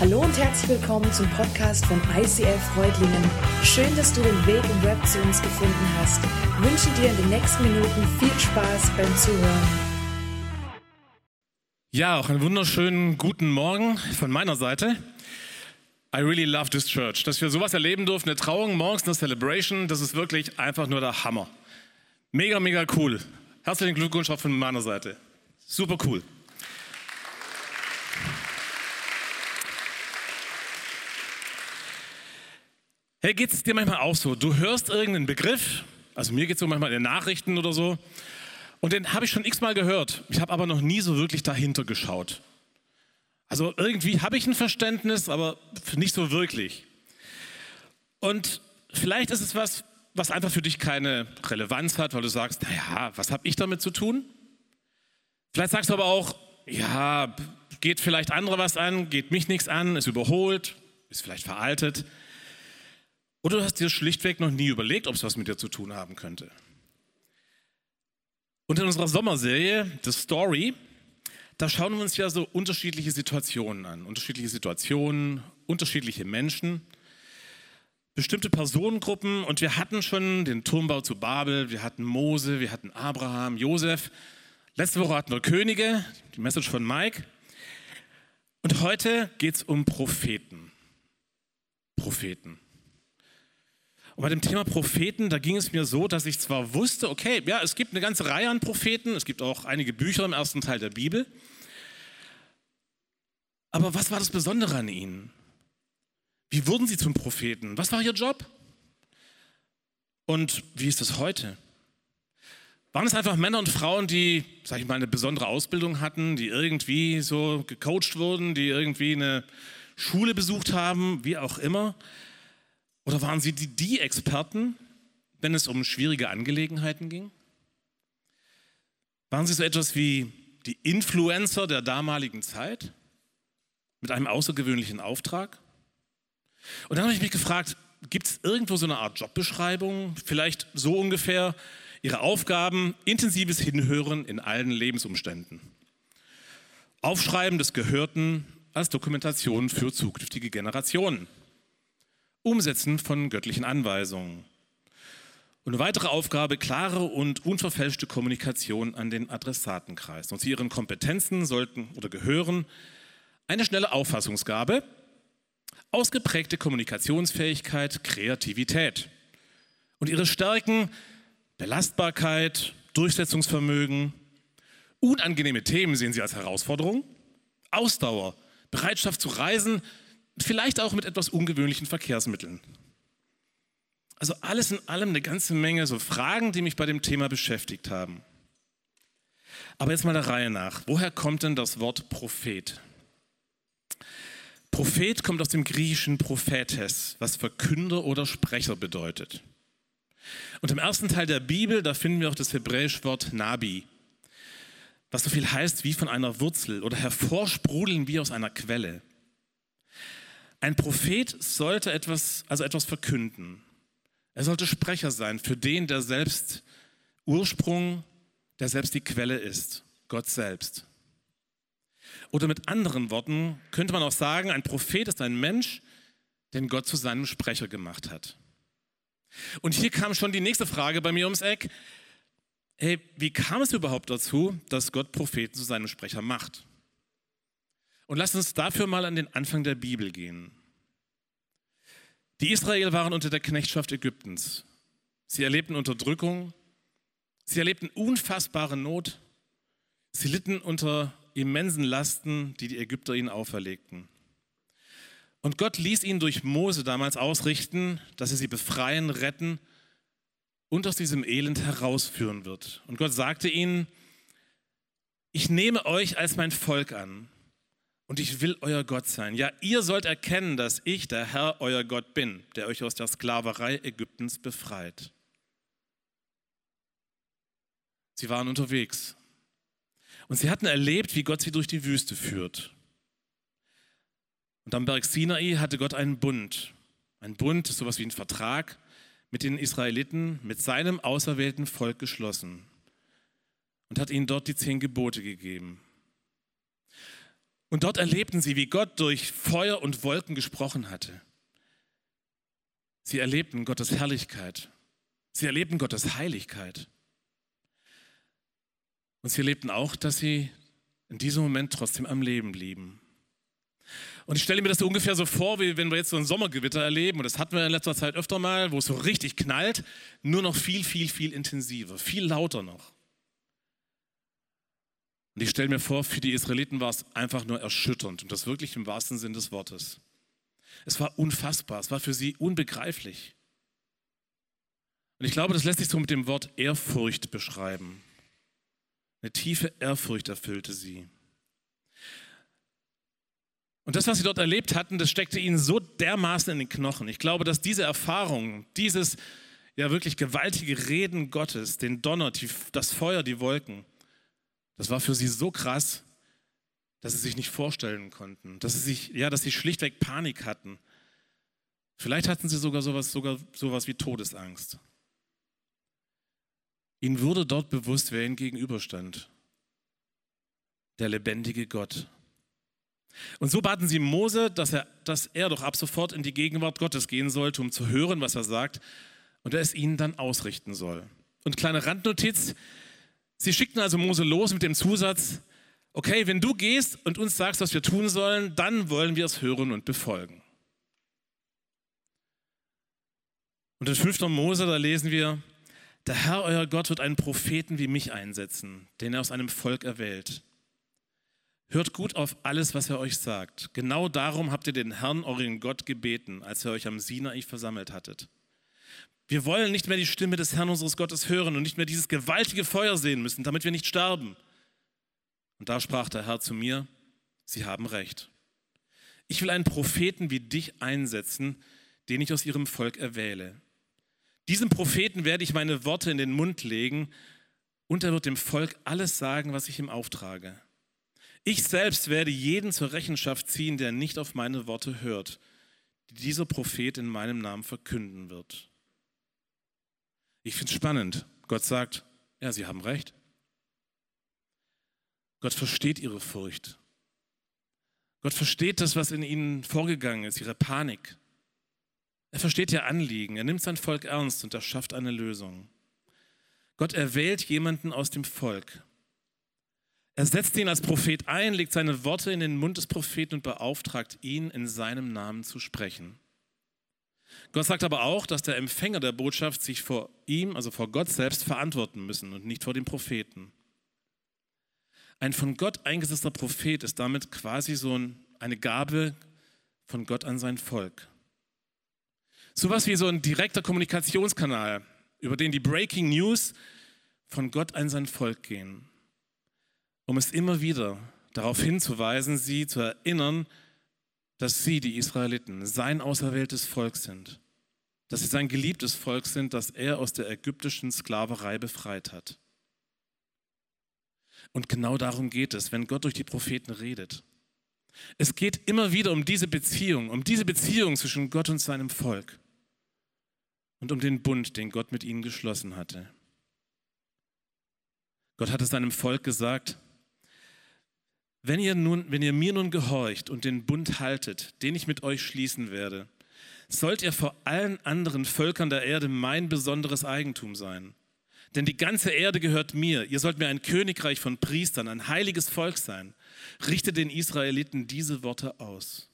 Hallo und herzlich willkommen zum Podcast von ICF Freudlingen. Schön, dass du den Weg im Web zu uns gefunden hast. Ich wünsche dir in den nächsten Minuten viel Spaß beim Zuhören. Ja, auch einen wunderschönen guten Morgen von meiner Seite. I really love this church. Dass wir sowas erleben durften, eine Trauung, morgens eine Celebration, das ist wirklich einfach nur der Hammer. Mega, mega cool. Herzlichen Glückwunsch auch von meiner Seite. Super cool. Hey, geht es dir manchmal auch so? Du hörst irgendeinen Begriff, also mir geht es so manchmal in den Nachrichten oder so, und den habe ich schon x-mal gehört. Ich habe aber noch nie so wirklich dahinter geschaut. Also irgendwie habe ich ein Verständnis, aber nicht so wirklich. Und vielleicht ist es was, was einfach für dich keine Relevanz hat, weil du sagst, naja, was habe ich damit zu tun? Vielleicht sagst du aber auch, ja, geht vielleicht andere was an, geht mich nichts an, ist überholt, ist vielleicht veraltet. Oder du hast dir schlichtweg noch nie überlegt, ob es was mit dir zu tun haben könnte. Und in unserer Sommerserie, The Story, da schauen wir uns ja so unterschiedliche Situationen an. Unterschiedliche Situationen, unterschiedliche Menschen, bestimmte Personengruppen. Und wir hatten schon den Turmbau zu Babel, wir hatten Mose, wir hatten Abraham, Josef. Letzte Woche hatten wir Könige, die Message von Mike. Und heute geht es um Propheten. Propheten. Und bei dem Thema Propheten, da ging es mir so, dass ich zwar wusste, okay, ja, es gibt eine ganze Reihe an Propheten, es gibt auch einige Bücher im ersten Teil der Bibel. Aber was war das Besondere an ihnen? Wie wurden sie zum Propheten? Was war ihr Job? Und wie ist das heute? Waren es einfach Männer und Frauen, die, sag ich mal, eine besondere Ausbildung hatten, die irgendwie so gecoacht wurden, die irgendwie eine Schule besucht haben, wie auch immer? Oder waren sie die, die Experten, wenn es um schwierige Angelegenheiten ging? Waren sie so etwas wie die Influencer der damaligen Zeit mit einem außergewöhnlichen Auftrag? Und dann habe ich mich gefragt, gibt es irgendwo so eine Art Jobbeschreibung? Vielleicht so ungefähr ihre Aufgaben, intensives Hinhören in allen Lebensumständen. Aufschreiben des Gehörten als Dokumentation für zukünftige Generationen. Umsetzen von göttlichen Anweisungen. Und eine weitere Aufgabe, klare und unverfälschte Kommunikation an den Adressatenkreis. Und zu ihren Kompetenzen sollten oder gehören eine schnelle Auffassungsgabe, ausgeprägte Kommunikationsfähigkeit, Kreativität. Und ihre Stärken, Belastbarkeit, Durchsetzungsvermögen, unangenehme Themen sehen sie als Herausforderung, Ausdauer, Bereitschaft zu reisen, Vielleicht auch mit etwas ungewöhnlichen Verkehrsmitteln. Also alles in allem eine ganze Menge so Fragen, die mich bei dem Thema beschäftigt haben. Aber jetzt mal der Reihe nach. Woher kommt denn das Wort Prophet? Prophet kommt aus dem griechischen Prophetes, was Verkünder oder Sprecher bedeutet. Und im ersten Teil der Bibel, da finden wir auch das hebräische Wort Nabi, was so viel heißt wie von einer Wurzel oder hervorsprudeln wie aus einer Quelle. Ein Prophet sollte etwas, also etwas verkünden. Er sollte Sprecher sein für den, der selbst Ursprung, der selbst die Quelle ist, Gott selbst. Oder mit anderen Worten könnte man auch sagen, ein Prophet ist ein Mensch, den Gott zu seinem Sprecher gemacht hat. Und hier kam schon die nächste Frage bei mir ums Eck. Hey, wie kam es überhaupt dazu, dass Gott Propheten zu seinem Sprecher macht? Und lasst uns dafür mal an den Anfang der Bibel gehen. Die Israel waren unter der Knechtschaft Ägyptens. Sie erlebten Unterdrückung, sie erlebten unfassbare Not, sie litten unter immensen Lasten, die die Ägypter ihnen auferlegten. Und Gott ließ ihnen durch Mose damals ausrichten, dass er sie befreien, retten und aus diesem Elend herausführen wird. Und Gott sagte ihnen, ich nehme euch als mein Volk an und ich will euer Gott sein. Ja, ihr sollt erkennen, dass ich der Herr, euer Gott bin, der euch aus der Sklaverei Ägyptens befreit. Sie waren unterwegs und sie hatten erlebt, wie Gott sie durch die Wüste führt. Und am Berg Sinai hatte Gott einen Bund. Ein Bund ist sowas wie ein Vertrag mit den Israeliten, mit seinem auserwählten Volk geschlossen und hat ihnen dort die zehn Gebote gegeben. Und dort erlebten sie, wie Gott durch Feuer und Wolken gesprochen hatte. Sie erlebten Gottes Herrlichkeit. Sie erlebten Gottes Heiligkeit. Und sie erlebten auch, dass sie in diesem Moment trotzdem am Leben blieben. Und ich stelle mir das ungefähr so vor, wie wenn wir jetzt so ein Sommergewitter erleben, und das hatten wir in letzter Zeit öfter mal, wo es so richtig knallt, nur noch viel, viel, viel intensiver, viel lauter noch. Und ich stelle mir vor, für die Israeliten war es einfach nur erschütternd und das wirklich im wahrsten Sinn des Wortes. Es war unfassbar, es war für sie unbegreiflich. Und ich glaube, das lässt sich so mit dem Wort Ehrfurcht beschreiben. Eine tiefe Ehrfurcht erfüllte sie. Und das, was sie dort erlebt hatten, das steckte ihnen so dermaßen in den Knochen. Ich glaube, dass diese Erfahrung, dieses ja wirklich gewaltige Reden Gottes, den Donner, die, das Feuer, die Wolken, das war für sie so krass, dass sie sich nicht vorstellen konnten, dass sie sich, ja, dass sie schlichtweg Panik hatten. Vielleicht hatten sie sogar sowas, sogar sowas wie Todesangst. Ihnen wurde dort bewusst, wer ihnen gegenüberstand. Der lebendige Gott. Und so baten sie Mose, dass er, dass er doch ab sofort in die Gegenwart Gottes gehen sollte, um zu hören, was er sagt, und er es ihnen dann ausrichten soll. Und kleine Randnotiz, sie schickten also Mose los mit dem Zusatz, okay, wenn du gehst und uns sagst, was wir tun sollen, dann wollen wir es hören und befolgen. Und in 5. Mose, da lesen wir, der Herr, euer Gott, wird einen Propheten wie mich einsetzen, den er aus einem Volk erwählt. Hört gut auf alles, was er euch sagt. Genau darum habt ihr den Herrn, euren Gott, gebeten, als ihr euch am Sinai versammelt hattet. Wir wollen nicht mehr die Stimme des Herrn unseres Gottes hören und nicht mehr dieses gewaltige Feuer sehen müssen, damit wir nicht sterben. Und da sprach der Herr zu mir, Sie haben recht. Ich will einen Propheten wie dich einsetzen, den ich aus ihrem Volk erwähle. Diesem Propheten werde ich meine Worte in den Mund legen und er wird dem Volk alles sagen, was ich ihm auftrage. Ich selbst werde jeden zur Rechenschaft ziehen, der nicht auf meine Worte hört, die dieser Prophet in meinem Namen verkünden wird. Ich finde es spannend. Gott sagt, ja, Sie haben recht. Gott versteht Ihre Furcht. Gott versteht das, was in Ihnen vorgegangen ist, Ihre Panik. Er versteht ihr Anliegen, er nimmt sein Volk ernst und er schafft eine Lösung. Gott erwählt jemanden aus dem Volk. Er setzt ihn als Prophet ein, legt seine Worte in den Mund des Propheten und beauftragt ihn, in seinem Namen zu sprechen. Gott sagt aber auch, dass der Empfänger der Botschaft sich vor ihm, also vor Gott selbst, verantworten müssen und nicht vor dem Propheten. Ein von Gott eingesetzter Prophet ist damit quasi so eine Gabe von Gott an sein Volk. Sowas wie so ein direkter Kommunikationskanal, über den die Breaking News von Gott an sein Volk gehen, um es immer wieder darauf hinzuweisen, sie zu erinnern, dass sie, die Israeliten, sein auserwähltes Volk sind, dass sie sein geliebtes Volk sind, das er aus der ägyptischen Sklaverei befreit hat. Und genau darum geht es, wenn Gott durch die Propheten redet. Es geht immer wieder um diese Beziehung, um diese Beziehung zwischen Gott und seinem Volk und um den Bund, den Gott mit ihnen geschlossen hatte. Gott hatte seinem Volk gesagt, wenn ihr, nun, wenn ihr mir nun gehorcht und den Bund haltet, den ich mit euch schließen werde, sollt ihr vor allen anderen Völkern der Erde mein besonderes Eigentum sein. Denn die ganze Erde gehört mir. Ihr sollt mir ein Königreich von Priestern, ein heiliges Volk sein. Richte den Israeliten diese Worte aus.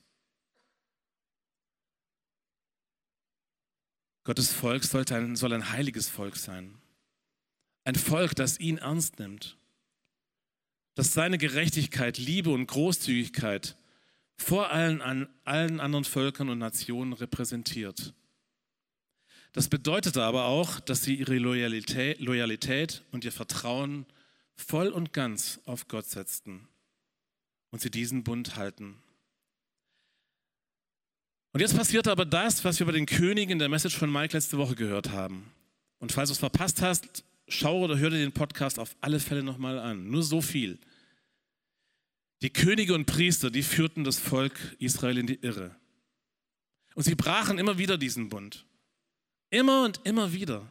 Gottes Volk sollte ein, soll ein heiliges Volk sein. Ein Volk, das ihn ernst nimmt. Das seine Gerechtigkeit, Liebe und Großzügigkeit vor allen, an, allen anderen Völkern und Nationen repräsentiert. Das bedeutet aber auch, dass sie ihre Loyalität, Loyalität und ihr Vertrauen voll und ganz auf Gott setzten und sie diesen Bund halten. Und jetzt passiert aber das, was wir bei den Königen in der Message von Mike letzte Woche gehört haben. Und falls du es verpasst hast, schau oder hör dir den Podcast auf alle Fälle nochmal an. Nur so viel. Die Könige und Priester, die führten das Volk Israel in die Irre. Und sie brachen immer wieder diesen Bund. Immer und immer wieder.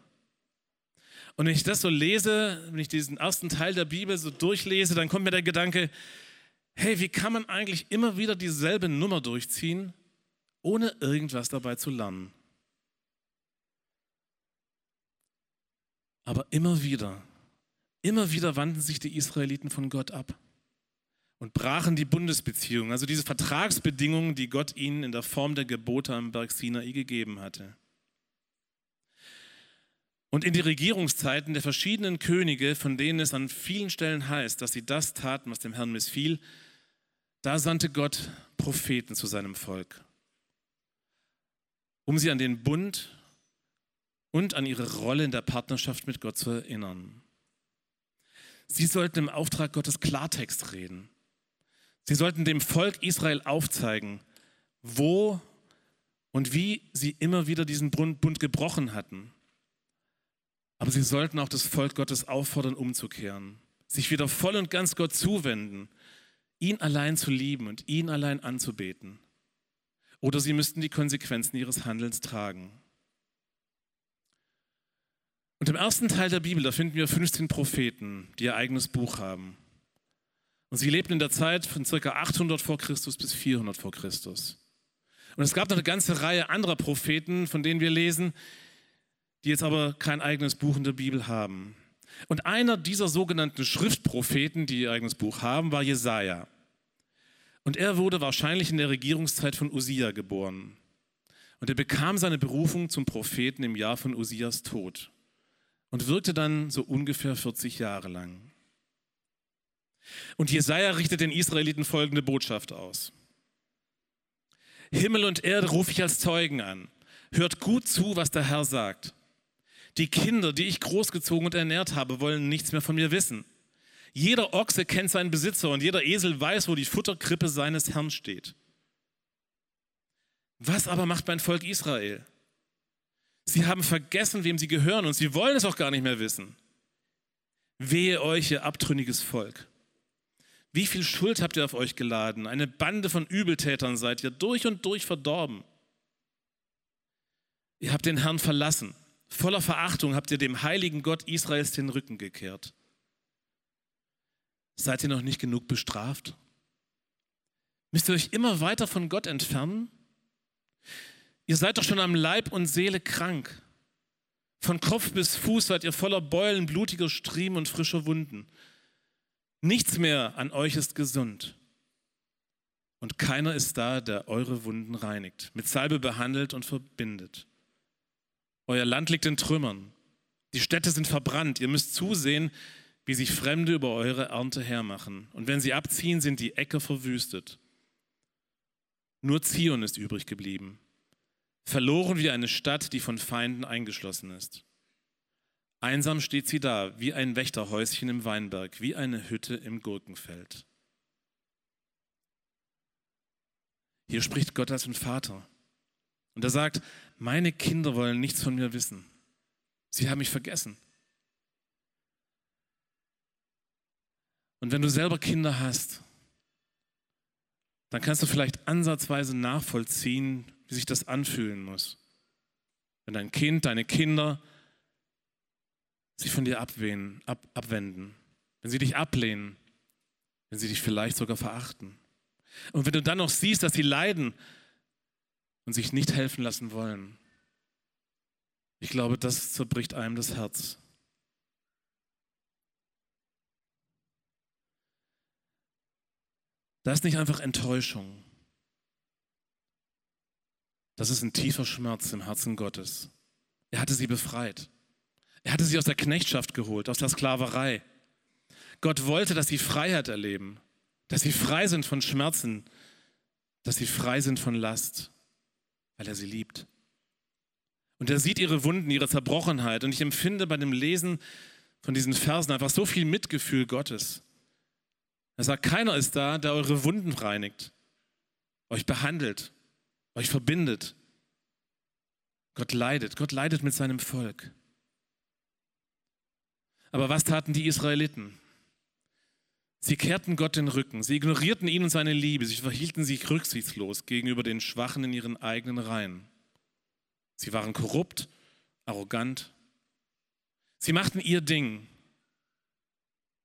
Und wenn ich das so lese, wenn ich diesen ersten Teil der Bibel so durchlese, dann kommt mir der Gedanke, hey, wie kann man eigentlich immer wieder dieselbe Nummer durchziehen, ohne irgendwas dabei zu lernen? Aber immer wieder, immer wieder wandten sich die Israeliten von Gott ab und brachen die Bundesbeziehung, also diese Vertragsbedingungen, die Gott ihnen in der Form der Gebote am Berg Sinai gegeben hatte. Und in die Regierungszeiten der verschiedenen Könige, von denen es an vielen Stellen heißt, dass sie das taten, was dem Herrn missfiel, da sandte Gott Propheten zu seinem Volk, um sie an den Bund und an ihre Rolle in der Partnerschaft mit Gott zu erinnern. Sie sollten im Auftrag Gottes Klartext reden. Sie sollten dem Volk Israel aufzeigen, wo und wie sie immer wieder diesen Bund gebrochen hatten aber sie sollten auch das Volk Gottes auffordern, umzukehren, sich wieder voll und ganz Gott zuwenden, ihn allein zu lieben und ihn allein anzubeten. Oder sie müssten die Konsequenzen ihres Handelns tragen. Und im ersten Teil der Bibel, da finden wir 15 Propheten, die ihr eigenes Buch haben. Und sie lebten in der Zeit von ca. 800 vor Christus bis 400 vor Christus. Und es gab noch eine ganze Reihe anderer Propheten, von denen wir lesen, die jetzt aber kein eigenes Buch in der Bibel haben. Und einer dieser sogenannten Schriftpropheten, die ihr eigenes Buch haben, war Jesaja. Und er wurde wahrscheinlich in der Regierungszeit von Usia geboren. Und er bekam seine Berufung zum Propheten im Jahr von Usias Tod und wirkte dann so ungefähr 40 Jahre lang. Und Jesaja richtet den Israeliten folgende Botschaft aus: Himmel und Erde rufe ich als Zeugen an. Hört gut zu, was der Herr sagt. Die Kinder, die ich großgezogen und ernährt habe, wollen nichts mehr von mir wissen. Jeder Ochse kennt seinen Besitzer und jeder Esel weiß, wo die Futterkrippe seines Herrn steht. Was aber macht mein Volk Israel? Sie haben vergessen, wem sie gehören und sie wollen es auch gar nicht mehr wissen. Wehe euch, ihr abtrünniges Volk. Wie viel Schuld habt ihr auf euch geladen? Eine Bande von Übeltätern seid ihr durch und durch verdorben. Ihr habt den Herrn verlassen. Voller Verachtung habt ihr dem heiligen Gott Israels den Rücken gekehrt. Seid ihr noch nicht genug bestraft? Müsst ihr euch immer weiter von Gott entfernen? Ihr seid doch schon am Leib und Seele krank. Von Kopf bis Fuß seid ihr voller Beulen, blutiger Striemen und frischer Wunden. Nichts mehr an euch ist gesund. Und keiner ist da, der eure Wunden reinigt, mit Salbe behandelt und verbindet. Euer Land liegt in Trümmern. Die Städte sind verbrannt. Ihr müsst zusehen, wie sich Fremde über eure Ernte hermachen. Und wenn sie abziehen, sind die Äcker verwüstet. Nur Zion ist übrig geblieben. Verloren wie eine Stadt, die von Feinden eingeschlossen ist. Einsam steht sie da, wie ein Wächterhäuschen im Weinberg, wie eine Hütte im Gurkenfeld. Hier spricht Gott als ein Vater. Und er sagt, meine Kinder wollen nichts von mir wissen. Sie haben mich vergessen. Und wenn du selber Kinder hast, dann kannst du vielleicht ansatzweise nachvollziehen, wie sich das anfühlen muss. Wenn dein Kind, deine Kinder sich von dir abwählen, ab, abwenden, wenn sie dich ablehnen, wenn sie dich vielleicht sogar verachten. Und wenn du dann noch siehst, dass sie leiden und sich nicht helfen lassen wollen. Ich glaube, das zerbricht einem das Herz. Da ist nicht einfach Enttäuschung. Das ist ein tiefer Schmerz im Herzen Gottes. Er hatte sie befreit. Er hatte sie aus der Knechtschaft geholt, aus der Sklaverei. Gott wollte, dass sie Freiheit erleben, dass sie frei sind von Schmerzen, dass sie frei sind von Last weil er sie liebt. Und er sieht ihre Wunden, ihre Zerbrochenheit. Und ich empfinde bei dem Lesen von diesen Versen einfach so viel Mitgefühl Gottes. Er sagt, keiner ist da, der eure Wunden reinigt, euch behandelt, euch verbindet. Gott leidet, Gott leidet mit seinem Volk. Aber was taten die Israeliten? Sie kehrten Gott den Rücken, sie ignorierten ihn und seine Liebe, sie verhielten sich rücksichtslos gegenüber den Schwachen in ihren eigenen Reihen. Sie waren korrupt, arrogant. Sie machten ihr Ding.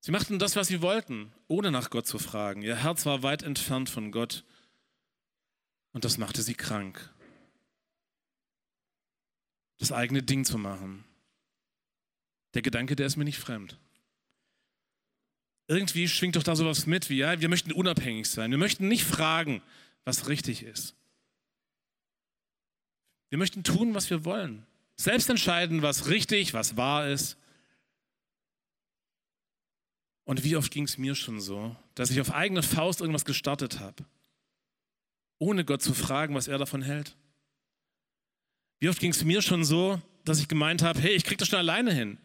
Sie machten das, was sie wollten, ohne nach Gott zu fragen. Ihr Herz war weit entfernt von Gott und das machte sie krank. Das eigene Ding zu machen. Der Gedanke, der ist mir nicht fremd. Irgendwie schwingt doch da sowas mit, wie ja, wir möchten unabhängig sein. Wir möchten nicht fragen, was richtig ist. Wir möchten tun, was wir wollen. Selbst entscheiden, was richtig, was wahr ist. Und wie oft ging es mir schon so, dass ich auf eigene Faust irgendwas gestartet habe, ohne Gott zu fragen, was er davon hält. Wie oft ging es mir schon so, dass ich gemeint habe, hey, ich krieg das schon alleine hin.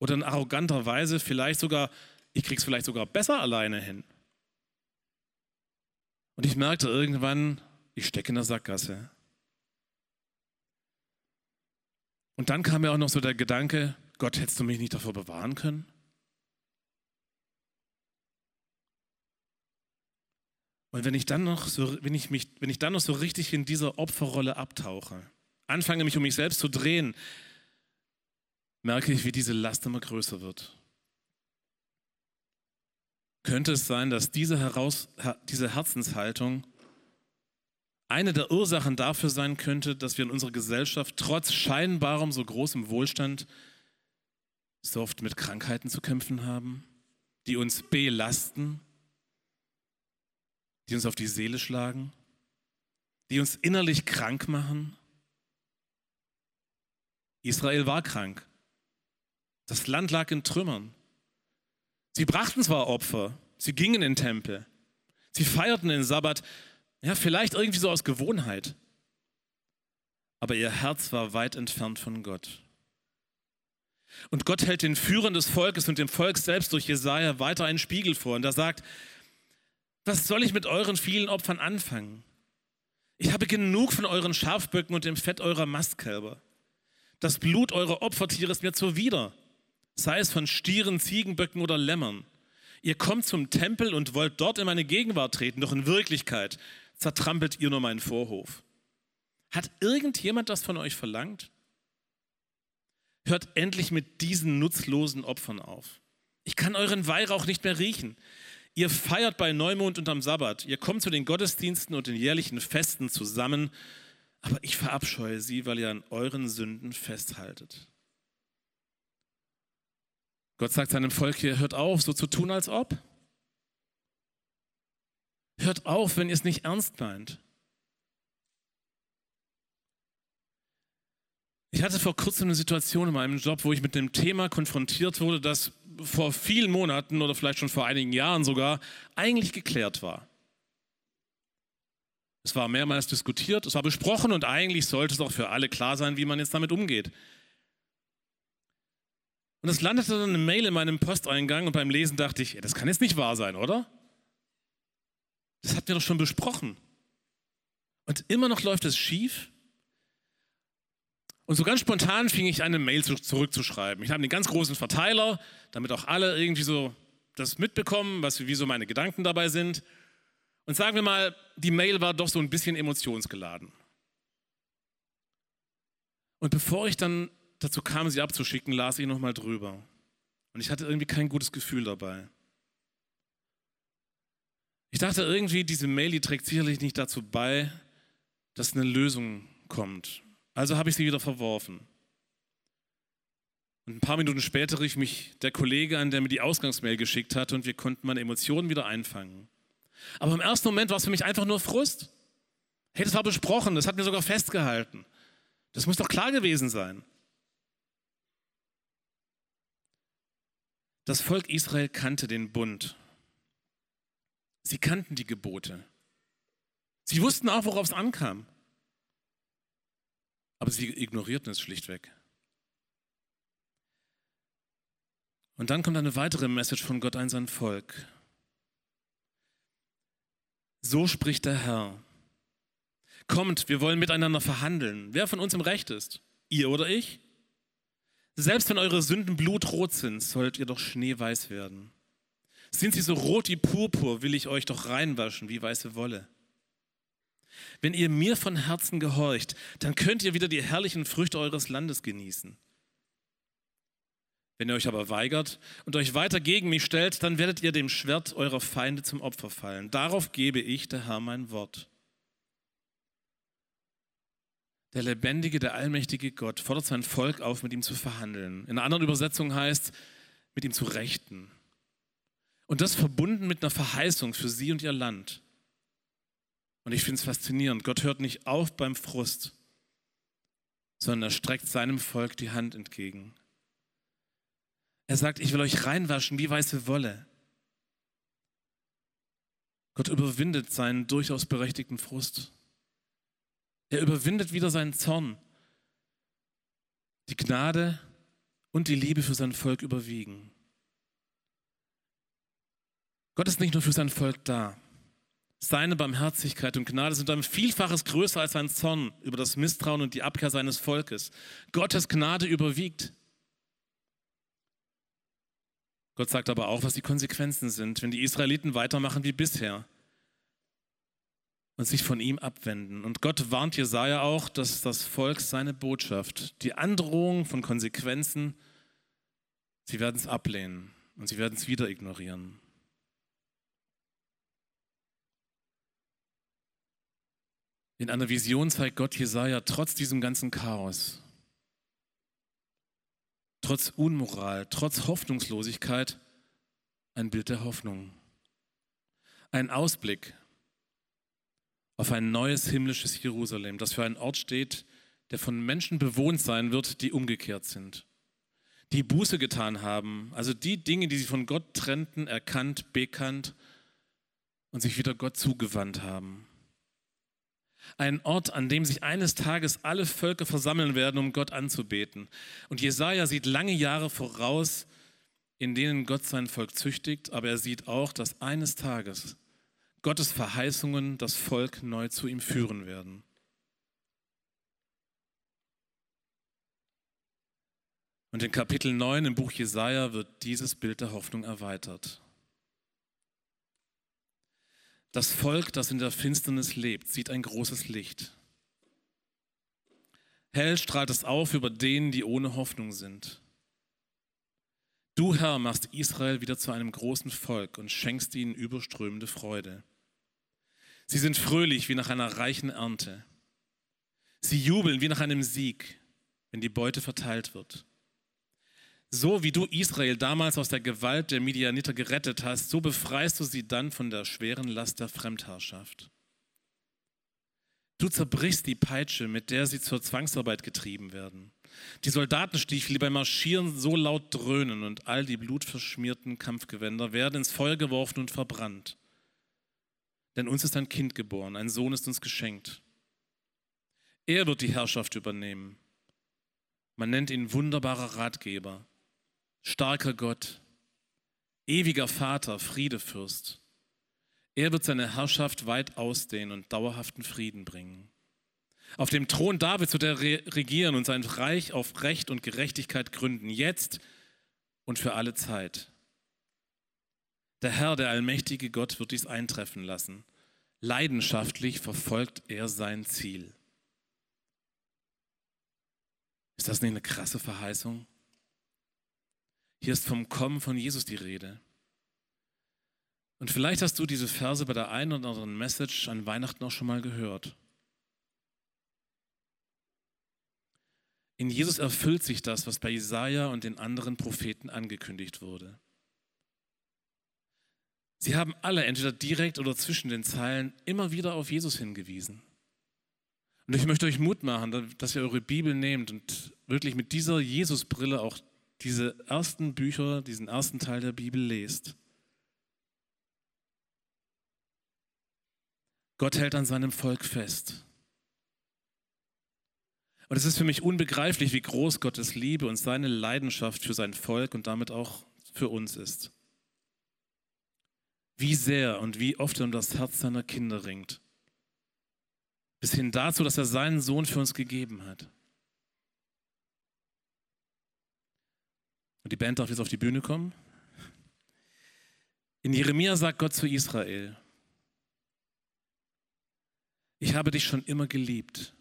Oder in arroganter Weise vielleicht sogar, ich krieg's vielleicht sogar besser alleine hin. Und ich merkte irgendwann, ich stecke in der Sackgasse. Und dann kam mir auch noch so der Gedanke, Gott, hättest du mich nicht davor bewahren können? Und wenn ich dann noch so, wenn ich mich, wenn ich dann noch so richtig in dieser Opferrolle abtauche, anfange mich um mich selbst zu drehen, merke ich, wie diese Last immer größer wird. Könnte es sein, dass diese, Heraus, diese Herzenshaltung eine der Ursachen dafür sein könnte, dass wir in unserer Gesellschaft trotz scheinbarem so großem Wohlstand so oft mit Krankheiten zu kämpfen haben, die uns belasten, die uns auf die Seele schlagen, die uns innerlich krank machen. Israel war krank. Das Land lag in Trümmern. Sie brachten zwar Opfer, sie gingen in den Tempel, sie feierten den Sabbat, ja, vielleicht irgendwie so aus Gewohnheit. Aber ihr Herz war weit entfernt von Gott. Und Gott hält den Führern des Volkes und dem Volk selbst durch Jesaja weiter einen Spiegel vor. Und er sagt: Was soll ich mit euren vielen Opfern anfangen? Ich habe genug von euren Schafböcken und dem Fett eurer Mastkälber. Das Blut eurer Opfertiere ist mir zuwider, sei es von Stieren, Ziegenböcken oder Lämmern. Ihr kommt zum Tempel und wollt dort in meine Gegenwart treten, doch in Wirklichkeit zertrampelt ihr nur meinen Vorhof. Hat irgendjemand das von euch verlangt? Hört endlich mit diesen nutzlosen Opfern auf. Ich kann euren Weihrauch nicht mehr riechen. Ihr feiert bei Neumond und am Sabbat. Ihr kommt zu den Gottesdiensten und den jährlichen Festen zusammen. Aber ich verabscheue sie, weil ihr an euren Sünden festhaltet. Gott sagt seinem Volk hier, hört auf, so zu tun, als ob. Hört auf, wenn ihr es nicht ernst meint. Ich hatte vor kurzem eine Situation in meinem Job, wo ich mit dem Thema konfrontiert wurde, das vor vielen Monaten oder vielleicht schon vor einigen Jahren sogar eigentlich geklärt war. Es war mehrmals diskutiert, es war besprochen und eigentlich sollte es auch für alle klar sein, wie man jetzt damit umgeht. Und es landete dann eine Mail in meinem Posteingang und beim Lesen dachte ich, das kann jetzt nicht wahr sein, oder? Das hatten wir doch schon besprochen. Und immer noch läuft es schief. Und so ganz spontan fing ich an, eine Mail zurückzuschreiben. Ich habe einen ganz großen Verteiler, damit auch alle irgendwie so das mitbekommen, was, wie so meine Gedanken dabei sind. Und sagen wir mal, die Mail war doch so ein bisschen emotionsgeladen. Und bevor ich dann dazu kam, sie abzuschicken, las ich nochmal drüber. Und ich hatte irgendwie kein gutes Gefühl dabei. Ich dachte irgendwie, diese Mail, die trägt sicherlich nicht dazu bei, dass eine Lösung kommt. Also habe ich sie wieder verworfen. Und ein paar Minuten später rief mich der Kollege an, der mir die Ausgangsmail geschickt hat und wir konnten meine Emotionen wieder einfangen. Aber im ersten Moment war es für mich einfach nur Frust. Hey, das war besprochen, das hat mir sogar festgehalten. Das muss doch klar gewesen sein. Das Volk Israel kannte den Bund Sie kannten die Gebote. Sie wussten auch, worauf es ankam. Aber sie ignorierten es schlichtweg. Und dann kommt eine weitere Message von Gott an sein Volk. So spricht der Herr. Kommt, wir wollen miteinander verhandeln. Wer von uns im Recht ist? Ihr oder ich? Selbst wenn eure Sünden blutrot sind, sollt ihr doch schneeweiß werden. Sind sie so rot wie Purpur, will ich euch doch reinwaschen wie weiße Wolle. Wenn ihr mir von Herzen gehorcht, dann könnt ihr wieder die herrlichen Früchte eures Landes genießen. Wenn ihr euch aber weigert und euch weiter gegen mich stellt, dann werdet ihr dem Schwert eurer Feinde zum Opfer fallen. Darauf gebe ich, der Herr, mein Wort. Der lebendige, der allmächtige Gott fordert sein Volk auf, mit ihm zu verhandeln. In einer anderen Übersetzung heißt, mit ihm zu rechten. Und das verbunden mit einer Verheißung für sie und ihr Land. Und ich finde es faszinierend. Gott hört nicht auf beim Frust, sondern er streckt seinem Volk die Hand entgegen. Er sagt, ich will euch reinwaschen wie weiße Wolle. Gott überwindet seinen durchaus berechtigten Frust. Er überwindet wieder seinen Zorn. Die Gnade und die Liebe für sein Volk überwiegen. Gott ist nicht nur für sein Volk da. Seine Barmherzigkeit und Gnade sind ein Vielfaches größer als sein Zorn über das Misstrauen und die Abkehr seines Volkes. Gottes Gnade überwiegt. Gott sagt aber auch, was die Konsequenzen sind, wenn die Israeliten weitermachen wie bisher und sich von ihm abwenden. Und Gott warnt Jesaja auch, dass das Volk seine Botschaft, die Androhung von Konsequenzen, sie werden es ablehnen und sie werden es wieder ignorieren. In einer Vision zeigt Gott Jesaja trotz diesem ganzen Chaos, trotz Unmoral, trotz Hoffnungslosigkeit ein Bild der Hoffnung. Ein Ausblick auf ein neues himmlisches Jerusalem, das für einen Ort steht, der von Menschen bewohnt sein wird, die umgekehrt sind, die Buße getan haben, also die Dinge, die sie von Gott trennten, erkannt, bekannt und sich wieder Gott zugewandt haben. Ein Ort, an dem sich eines Tages alle Völker versammeln werden, um Gott anzubeten. Und Jesaja sieht lange Jahre voraus, in denen Gott sein Volk züchtigt, aber er sieht auch, dass eines Tages Gottes Verheißungen das Volk neu zu ihm führen werden. Und in Kapitel 9 im Buch Jesaja wird dieses Bild der Hoffnung erweitert. Das Volk, das in der Finsternis lebt, sieht ein großes Licht. Hell strahlt es auf über denen, die ohne Hoffnung sind. Du, Herr, machst Israel wieder zu einem großen Volk und schenkst ihnen überströmende Freude. Sie sind fröhlich wie nach einer reichen Ernte. Sie jubeln wie nach einem Sieg, wenn die Beute verteilt wird. So wie du Israel damals aus der Gewalt der Midianiter gerettet hast, so befreist du sie dann von der schweren Last der Fremdherrschaft. Du zerbrichst die Peitsche, mit der sie zur Zwangsarbeit getrieben werden. Die Soldatenstiefel, die beim Marschieren so laut dröhnen und all die blutverschmierten Kampfgewänder werden ins Feuer geworfen und verbrannt. Denn uns ist ein Kind geboren, ein Sohn ist uns geschenkt. Er wird die Herrschaft übernehmen. Man nennt ihn wunderbarer Ratgeber, starker Gott, ewiger Vater, Friedefürst. Er wird seine Herrschaft weit ausdehnen und dauerhaften Frieden bringen. Auf dem Thron Davids wird er regieren und sein Reich auf Recht und Gerechtigkeit gründen, jetzt und für alle Zeit. Der Herr, der allmächtige Gott, wird dies eintreffen lassen. Leidenschaftlich verfolgt er sein Ziel. Ist das nicht eine krasse Verheißung? Hier ist vom Kommen von Jesus die Rede. Und vielleicht hast du diese Verse bei der einen oder anderen Message an Weihnachten auch schon mal gehört. In Jesus erfüllt sich das, was bei Jesaja und den anderen Propheten angekündigt wurde. Sie haben alle, entweder direkt oder zwischen den Zeilen, immer wieder auf Jesus hingewiesen. Und ich möchte euch Mut machen, dass ihr eure Bibel nehmt und wirklich mit dieser Jesusbrille auch diese ersten Bücher, diesen ersten Teil der Bibel lest. Gott hält an seinem Volk fest. Und es ist für mich unbegreiflich, wie groß Gottes Liebe und seine Leidenschaft für sein Volk und damit auch für uns ist wie sehr und wie oft er um das Herz seiner Kinder ringt. Bis hin dazu, dass er seinen Sohn für uns gegeben hat. Und die Band darf jetzt auf die Bühne kommen. In Jeremia sagt Gott zu Israel, ich habe dich schon immer geliebt.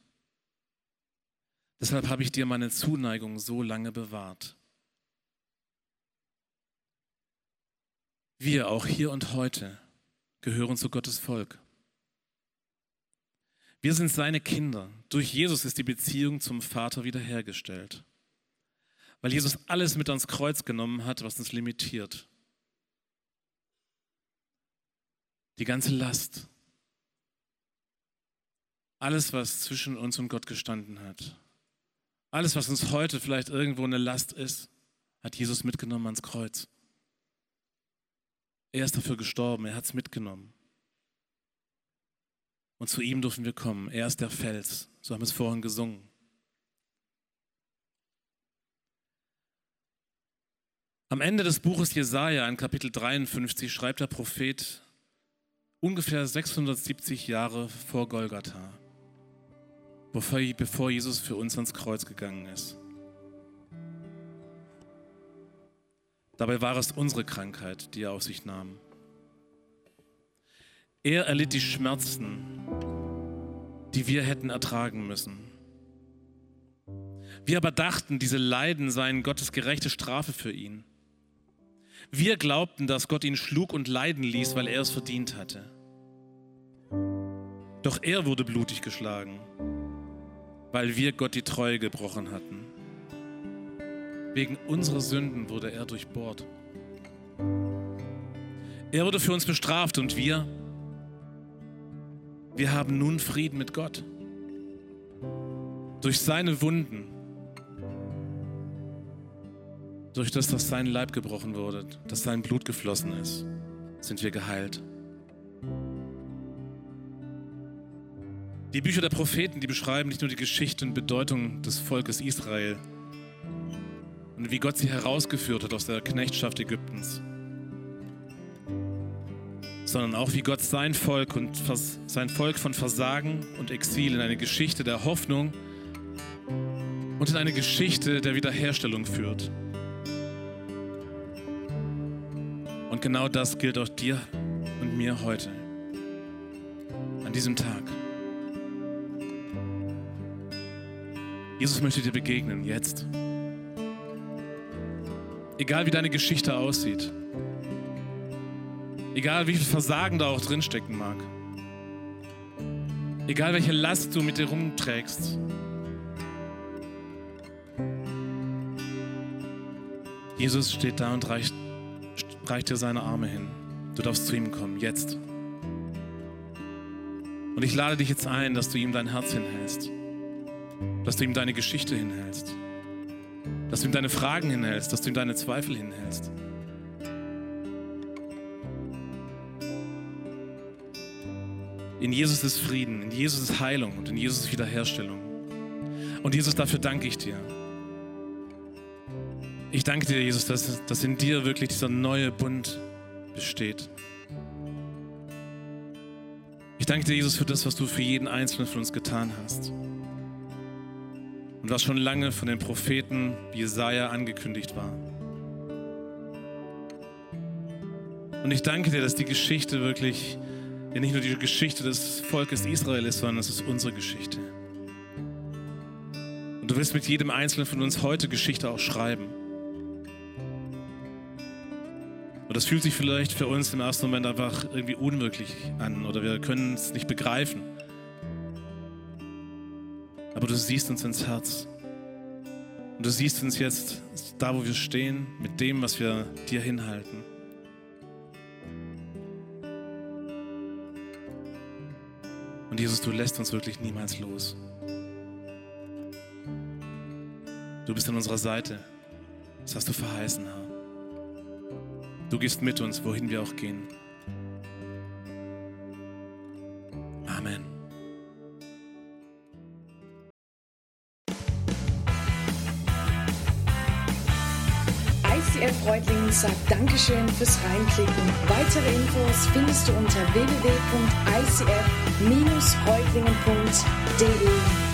Deshalb habe ich dir meine Zuneigung so lange bewahrt. Wir, auch hier und heute, gehören zu Gottes Volk. Wir sind seine Kinder. Durch Jesus ist die Beziehung zum Vater wiederhergestellt. Weil Jesus alles mit ans Kreuz genommen hat, was uns limitiert. Die ganze Last. Alles, was zwischen uns und Gott gestanden hat. Alles, was uns heute vielleicht irgendwo eine Last ist, hat Jesus mitgenommen ans Kreuz. Er ist dafür gestorben, er hat es mitgenommen. Und zu ihm dürfen wir kommen. Er ist der Fels. So haben wir es vorhin gesungen. Am Ende des Buches Jesaja, in Kapitel 53, schreibt der Prophet ungefähr 670 Jahre vor Golgatha, bevor Jesus für uns ans Kreuz gegangen ist. Dabei war es unsere Krankheit, die er auf sich nahm. Er erlitt die Schmerzen, die wir hätten ertragen müssen. Wir aber dachten, diese Leiden seien Gottes gerechte Strafe für ihn. Wir glaubten, dass Gott ihn schlug und leiden ließ, weil er es verdient hatte. Doch er wurde blutig geschlagen, weil wir Gott die Treue gebrochen hatten. Wegen unserer Sünden wurde er durchbohrt. Er wurde für uns bestraft und wir, wir haben nun Frieden mit Gott. Durch seine Wunden, durch das, dass sein Leib gebrochen wurde, dass sein Blut geflossen ist, sind wir geheilt. Die Bücher der Propheten, die beschreiben nicht nur die Geschichte und Bedeutung des Volkes Israel und wie Gott sie herausgeführt hat aus der Knechtschaft Ägyptens, sondern auch wie Gott sein Volk und sein Volk von Versagen und Exil in eine Geschichte der Hoffnung und in eine Geschichte der Wiederherstellung führt. Und genau das gilt auch dir und mir heute, an diesem Tag. Jesus möchte dir begegnen, jetzt. Egal wie deine Geschichte aussieht. Egal wie viel Versagen da auch drinstecken mag. Egal welche Last du mit dir rumträgst. Jesus steht da und reicht, reicht dir seine Arme hin. Du darfst zu ihm kommen, jetzt. Und ich lade dich jetzt ein, dass du ihm dein Herz hinhältst. Dass du ihm deine Geschichte hinhältst. Dass du ihm deine Fragen hinhältst, dass du ihm deine Zweifel hinhältst. In Jesus ist Frieden, in Jesus ist Heilung und in Jesus ist Wiederherstellung. Und Jesus, dafür danke ich dir. Ich danke dir, Jesus, dass, dass in dir wirklich dieser neue Bund besteht. Ich danke dir, Jesus, für das, was du für jeden Einzelnen von uns getan hast. Und was schon lange von den Propheten Jesaja angekündigt war. Und ich danke dir, dass die Geschichte wirklich ja nicht nur die Geschichte des Volkes Israel ist, sondern es ist unsere Geschichte. Und du willst mit jedem Einzelnen von uns heute Geschichte auch schreiben. Und das fühlt sich vielleicht für uns im ersten Moment einfach irgendwie unwirklich an oder wir können es nicht begreifen. Aber du siehst uns ins Herz. Und du siehst uns jetzt da, wo wir stehen, mit dem, was wir dir hinhalten. Und Jesus, du lässt uns wirklich niemals los. Du bist an unserer Seite. Das hast du verheißen, Herr. Du gehst mit uns, wohin wir auch gehen. Amen. ICF Freudlingen sagt Dankeschön fürs Reinklicken. Weitere Infos findest du unter www.icf-freudlingen.de.